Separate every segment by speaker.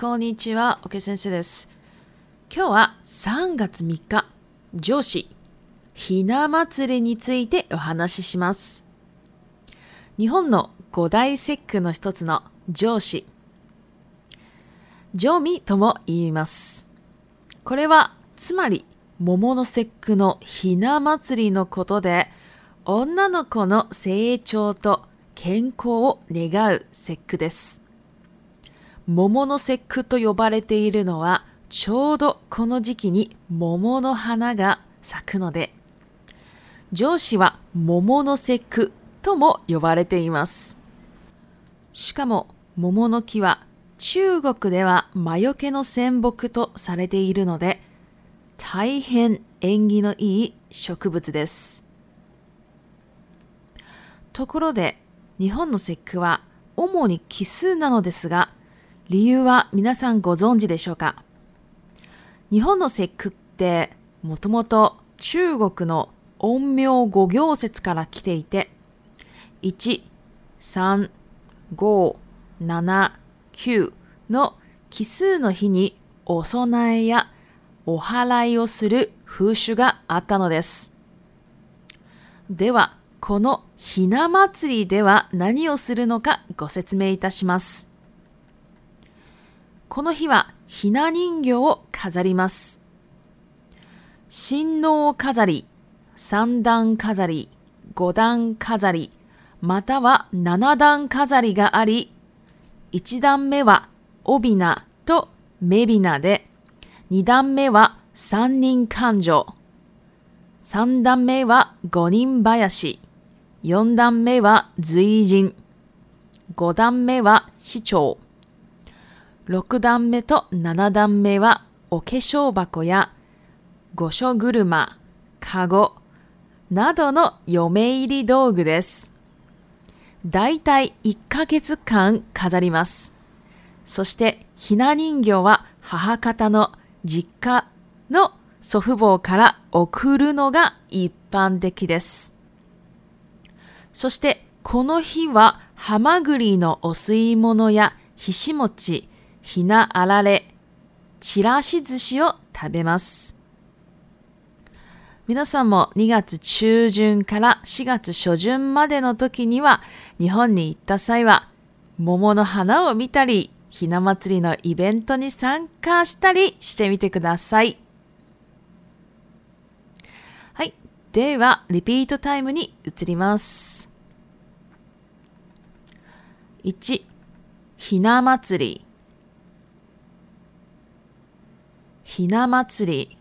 Speaker 1: こんにちは、おけ先生です。今日は3月3日、上司、ひな祭りについてお話しします。日本の五大節句の一つの上司、上味とも言います。これは、つまり、桃の節句のひな祭りのことで、女の子の成長と健康を願う節句です。桃の節句と呼ばれているのは、ちょうどこの時期に桃の花が咲くので、上司は桃の節句とも呼ばれています。しかも桃の木は中国では魔除けの戦木とされているので、大変縁起のいい植物です。ところで日本の節句は主に奇数なのですが、理由は皆さんご存知でしょうか日本の節句ってもともと中国の陰陽五行説から来ていて1、3、5、7、9の奇数の日にお供えやお祓いをする風習があったのです。では、このひな祭りでは何をするのかご説明いたします。この日はひな人形を飾ります。新王飾り、三段飾り、五段飾り、または七段飾りがあり、一段目は帯なとメビナで、二段目は三人勘定、三段目は五人林、四段目は随人、五段目は市長。6段目と7段目はお化粧箱や御所車、かごなどの嫁入り道具です。だいたい1ヶ月間飾ります。そしてひな人形は母方の実家の祖父母から送るのが一般的です。そしてこの日はハマグリのお吸い物やひし餅、ひなあられ、ちらし寿司を食べます。皆さんも2月中旬から4月初旬までの時には日本に行った際は桃の花を見たりひな祭りのイベントに参加したりしてみてください。はい。では、リピートタイムに移ります。1、ひな祭り。ひな祭り。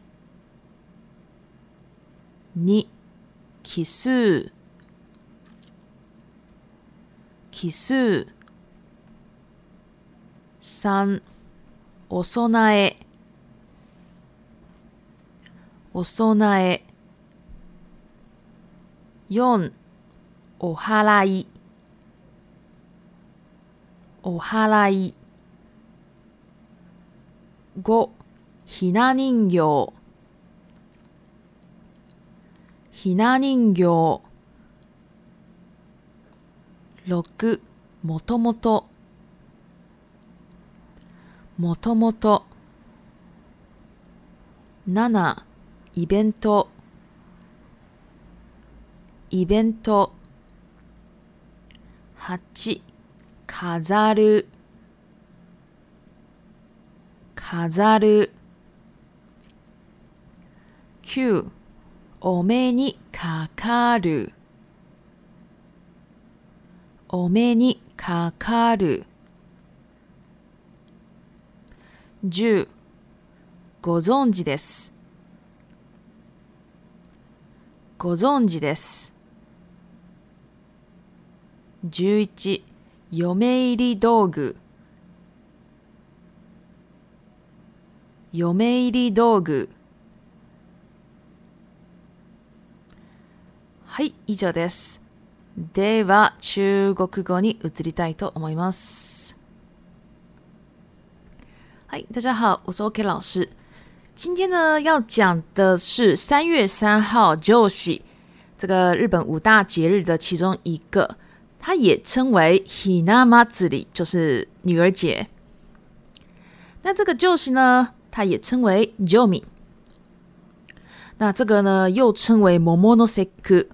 Speaker 1: に、奇数。奇数。三、お供え。お供え。四、お払い。お払い。五、ひな人形ひな人形六もともともともと七イベントイベント八飾る飾る9お目にかかるお目にかかる10ご存知ですご存知です11嫁入り道具嫁入り道具はい、以上です。では、中国語に移りたいと思います。はい、大家好，我是 OK 老师。今天呢，要讲的是三月三号就是这个日本五大节日的其中一个，它也称为 Hinamatsuri，就是女儿节。那这个就是呢，它也称为 Jomi。那这个呢，又称为 Momonoseki。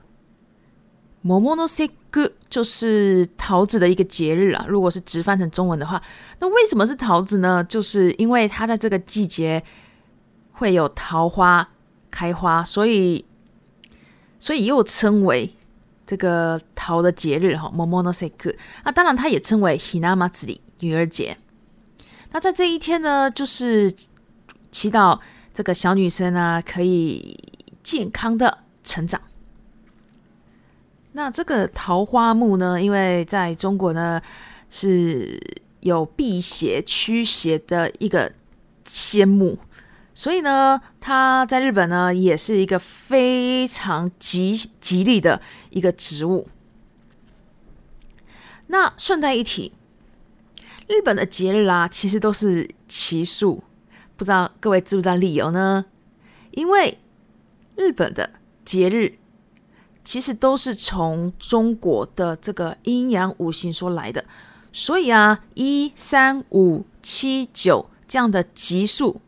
Speaker 1: Momono s u 就是桃子的一个节日啊。如果是直翻成中文的话，那为什么是桃子呢？就是因为它在这个季节会有桃花开花，所以所以又称为这个桃的节日哈。Momono s u 那当然它也称为 h i n a m a z i 女儿节。那在这一天呢，就是祈祷这个小女生啊可以健康的成长。那这个桃花木呢？因为在中国呢是有辟邪驱邪的一个仙木，所以呢，它在日本呢也是一个非常吉吉利的一个植物。那顺带一提，日本的节日啊，其实都是奇数，不知道各位知不知道理由呢？因为日本的节日。其实都是从中国的这个阴阳五行说来的，所以啊，一、三、五、七、九这样的奇数，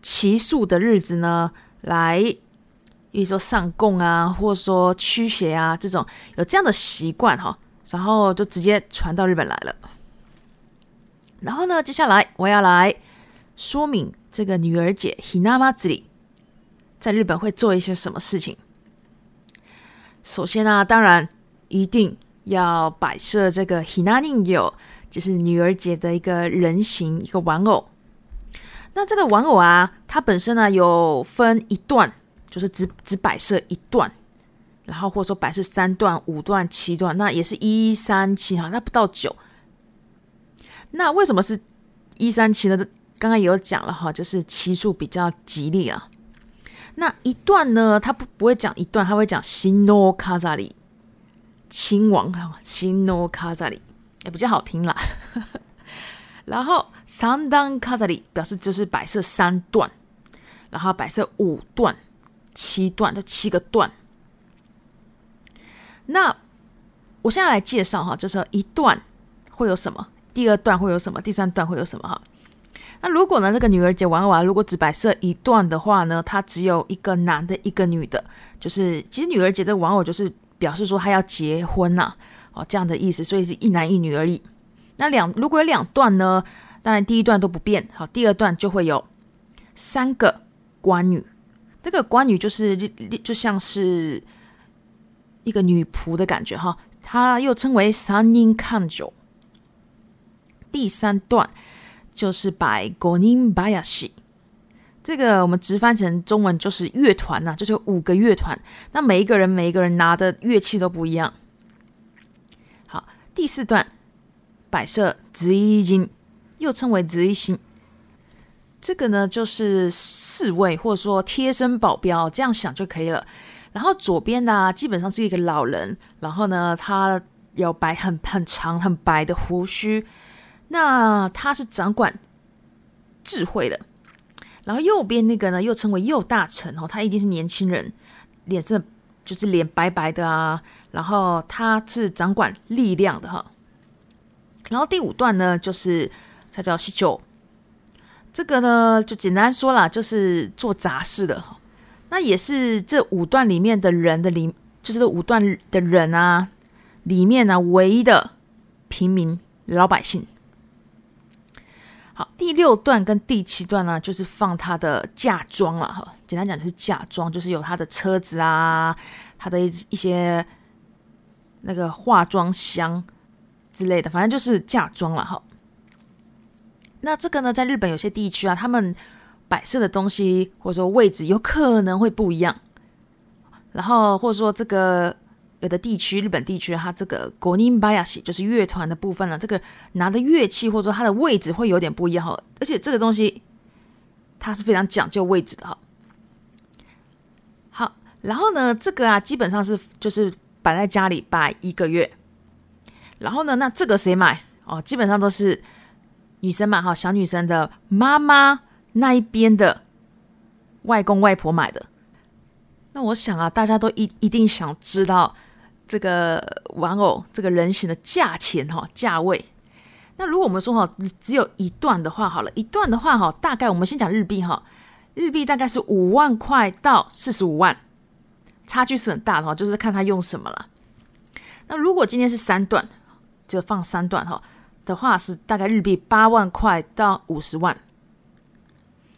Speaker 1: 奇数的日子呢，来，比如说上供啊，或者说驱邪啊，这种有这样的习惯哈，然后就直接传到日本来了。然后呢，接下来我要来说明这个女儿节 h i n a m a z i 在日本会做一些什么事情。首先啊，当然一定要摆设这个 Hinaningyo，就是女儿节的一个人形一个玩偶。那这个玩偶啊，它本身呢有分一段，就是只只摆设一段，然后或者说摆设三段、五段、七段，那也是一三七哈，那不到九。那为什么是一三七呢？刚刚也有讲了哈，就是七数比较吉利啊。那一段呢？他不不会讲一段，他会讲新诺卡扎里亲王哈，新诺卡扎里也比较好听啦。然后三段卡扎里表示就是摆设三段，然后摆设五段、七段，就七个段。那我现在来介绍哈，就是一段会有什么，第二段会有什么，第三段会有什么哈。那如果呢，这个女儿节玩偶如果只摆设一段的话呢，它只有一个男的，一个女的，就是其实女儿节的玩偶就是表示说她要结婚呐，哦这样的意思，所以是一男一女而已。那两如果有两段呢，当然第一段都不变，好，第二段就会有三个官女，这个官女就是就像是一个女仆的感觉哈，她又称为三英看九，第三段。就是摆 Gonin Bayashi，这个我们直翻成中文就是乐团呐，就是五个乐团。那每一个人每一个人拿的乐器都不一样。好，第四段摆设直一金，又称为直一星。这个呢就是侍卫或者说贴身保镖，这样想就可以了。然后左边呢基本上是一个老人，然后呢他有白很很长很白的胡须。那他是掌管智慧的，然后右边那个呢，又称为右大臣哦，他一定是年轻人，脸就是脸白白的啊。然后他是掌管力量的哈。然后第五段呢，就是他叫西九，这个呢就简单说了，就是做杂事的哈。那也是这五段里面的人的里，就是这五段的人啊，里面呢唯一的平民老百姓。好，第六段跟第七段呢，就是放他的嫁妆了哈。简单讲就是嫁妆，就是有他的车子啊，他的一一些那个化妆箱之类的，反正就是嫁妆了哈。那这个呢，在日本有些地区啊，他们摆设的东西或者说位置有可能会不一样，然后或者说这个。有的地区，日本地区，它这个 g o n i m b a s h i 就是乐团的部分呢，这个拿的乐器或者说它的位置会有点不一样哈，而且这个东西它是非常讲究位置的哈。好，然后呢，这个啊基本上是就是摆在家里摆一个月。然后呢，那这个谁买哦？基本上都是女生嘛哈，小女生的妈妈那一边的外公外婆买的。那我想啊，大家都一一定想知道。这个玩偶这个人形的价钱哈价位，那如果我们说哈只有一段的话，好了一段的话哈，大概我们先讲日币哈，日币大概是五万块到四十五万，差距是很大的哈，就是看他用什么了。那如果今天是三段，就放三段哈的话是大概日币八万块到五十万。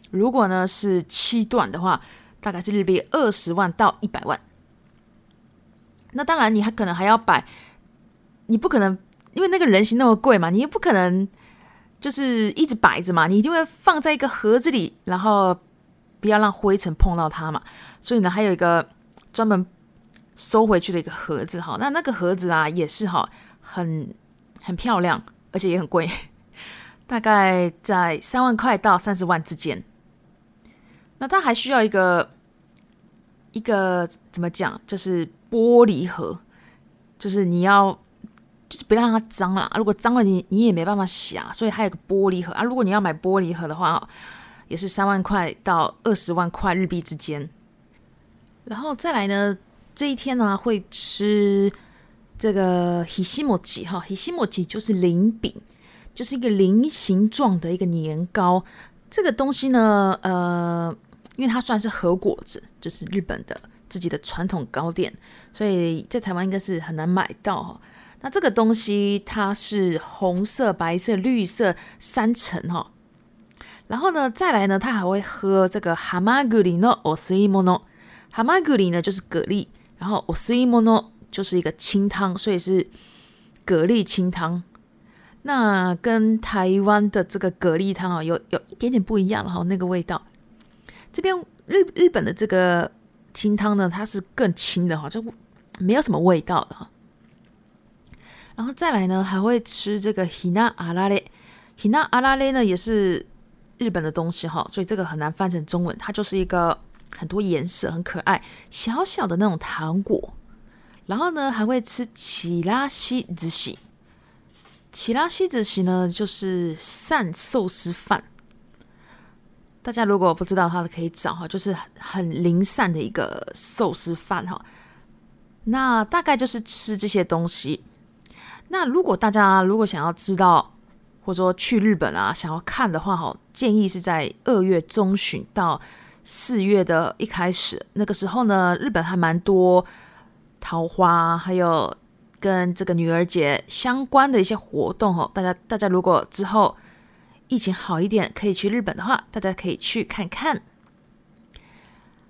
Speaker 1: 如果呢是七段的话，大概是日币二十万到一百万。那当然，你还可能还要摆，你不可能因为那个人形那么贵嘛，你也不可能就是一直摆着嘛，你一定会放在一个盒子里，然后不要让灰尘碰到它嘛。所以呢，还有一个专门收回去的一个盒子，哈，那那个盒子啊，也是哈，很很漂亮，而且也很贵，大概在三万块到三十万之间。那它还需要一个一个怎么讲，就是。玻璃盒，就是你要，就是别让它脏啦。如果脏了，你你也没办法洗啊。所以它有个玻璃盒啊。如果你要买玻璃盒的话，也是三万块到二十万块日币之间。然后再来呢，这一天呢会吃这个ひしもじ哈，ひしもじ就是菱饼，就是一个菱形状的一个年糕。这个东西呢，呃，因为它算是和果子，就是日本的。自己的传统糕点，所以在台湾应该是很难买到。哈。那这个东西它是红色、白色、绿色三层哈。然后呢，再来呢，他还会喝这个蛤蟆蛤蜊呢，osimo 呢。蛤蟆蛤蜊呢就是蛤蜊，然后 osimo 呢就是一个清汤，所以是蛤蜊清汤。那跟台湾的这个蛤蜊汤啊，有有一点点不一样哈，那个味道。这边日日本的这个。清汤呢，它是更清的哈，就没有什么味道的哈。然后再来呢，还会吃这个 h i n a a Arare，h i n a a a r a e 呢也是日本的东西哈，所以这个很难翻成中文。它就是一个很多颜色、很可爱、小小的那种糖果。然后呢，还会吃起拉西子喜。起拉西子喜呢就是扇寿司饭。大家如果不知道，它话，可以找哈，就是很很零散的一个寿司饭哈。那大概就是吃这些东西。那如果大家如果想要知道，或者说去日本啊想要看的话哈，建议是在二月中旬到四月的一开始，那个时候呢，日本还蛮多桃花，还有跟这个女儿节相关的一些活动哈。大家大家如果之后。疫情好一点，可以去日本的话，大家可以去看看。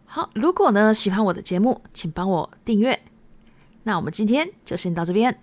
Speaker 1: 好，如果呢喜欢我的节目，请帮我订阅。那我们今天就先到这边。